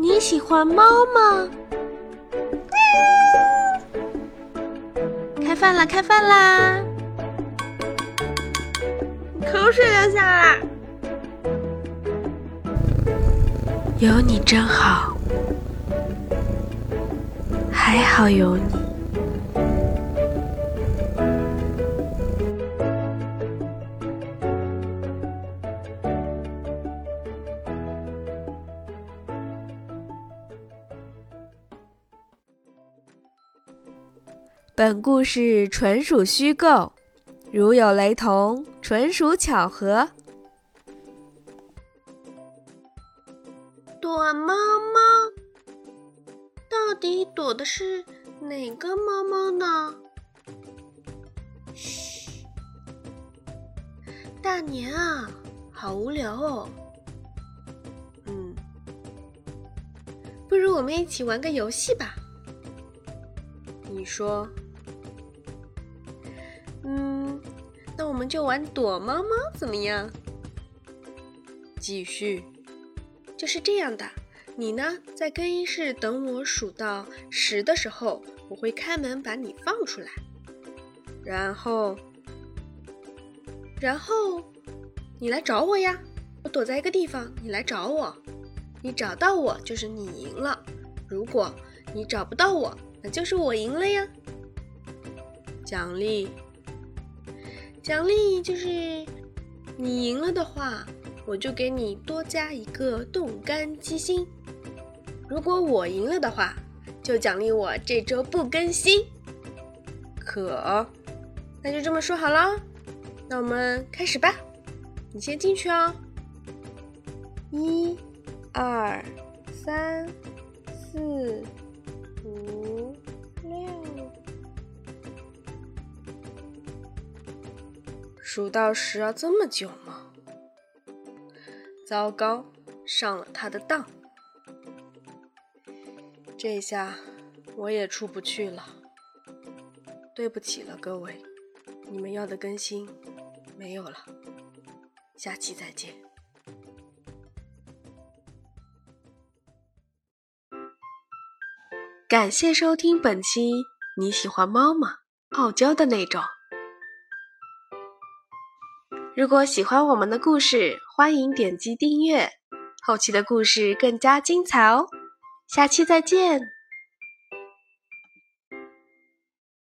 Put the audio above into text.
你喜欢猫吗？开饭啦！开饭啦！口水流下来。有你真好，还好有你。本故事纯属虚构，如有雷同，纯属巧合。躲猫猫，到底躲的是哪个猫猫呢？嘘，大年啊，好无聊哦。嗯，不如我们一起玩个游戏吧。你说。我们就玩躲猫猫怎么样？继续，就是这样的。你呢，在更衣室等我数到十的时候，我会开门把你放出来。然后，然后你来找我呀。我躲在一个地方，你来找我。你找到我就是你赢了。如果你找不到我，那就是我赢了呀。奖励。奖励就是你赢了的话，我就给你多加一个冻干鸡心；如果我赢了的话，就奖励我这周不更新。可，那就这么说好了。那我们开始吧，你先进去哦。一、二、三、四。五数到十要这么久吗？糟糕，上了他的当。这下我也出不去了。对不起了，各位，你们要的更新没有了。下期再见。感谢收听本期。你喜欢猫吗？傲娇的那种。如果喜欢我们的故事，欢迎点击订阅，后期的故事更加精彩哦！下期再见。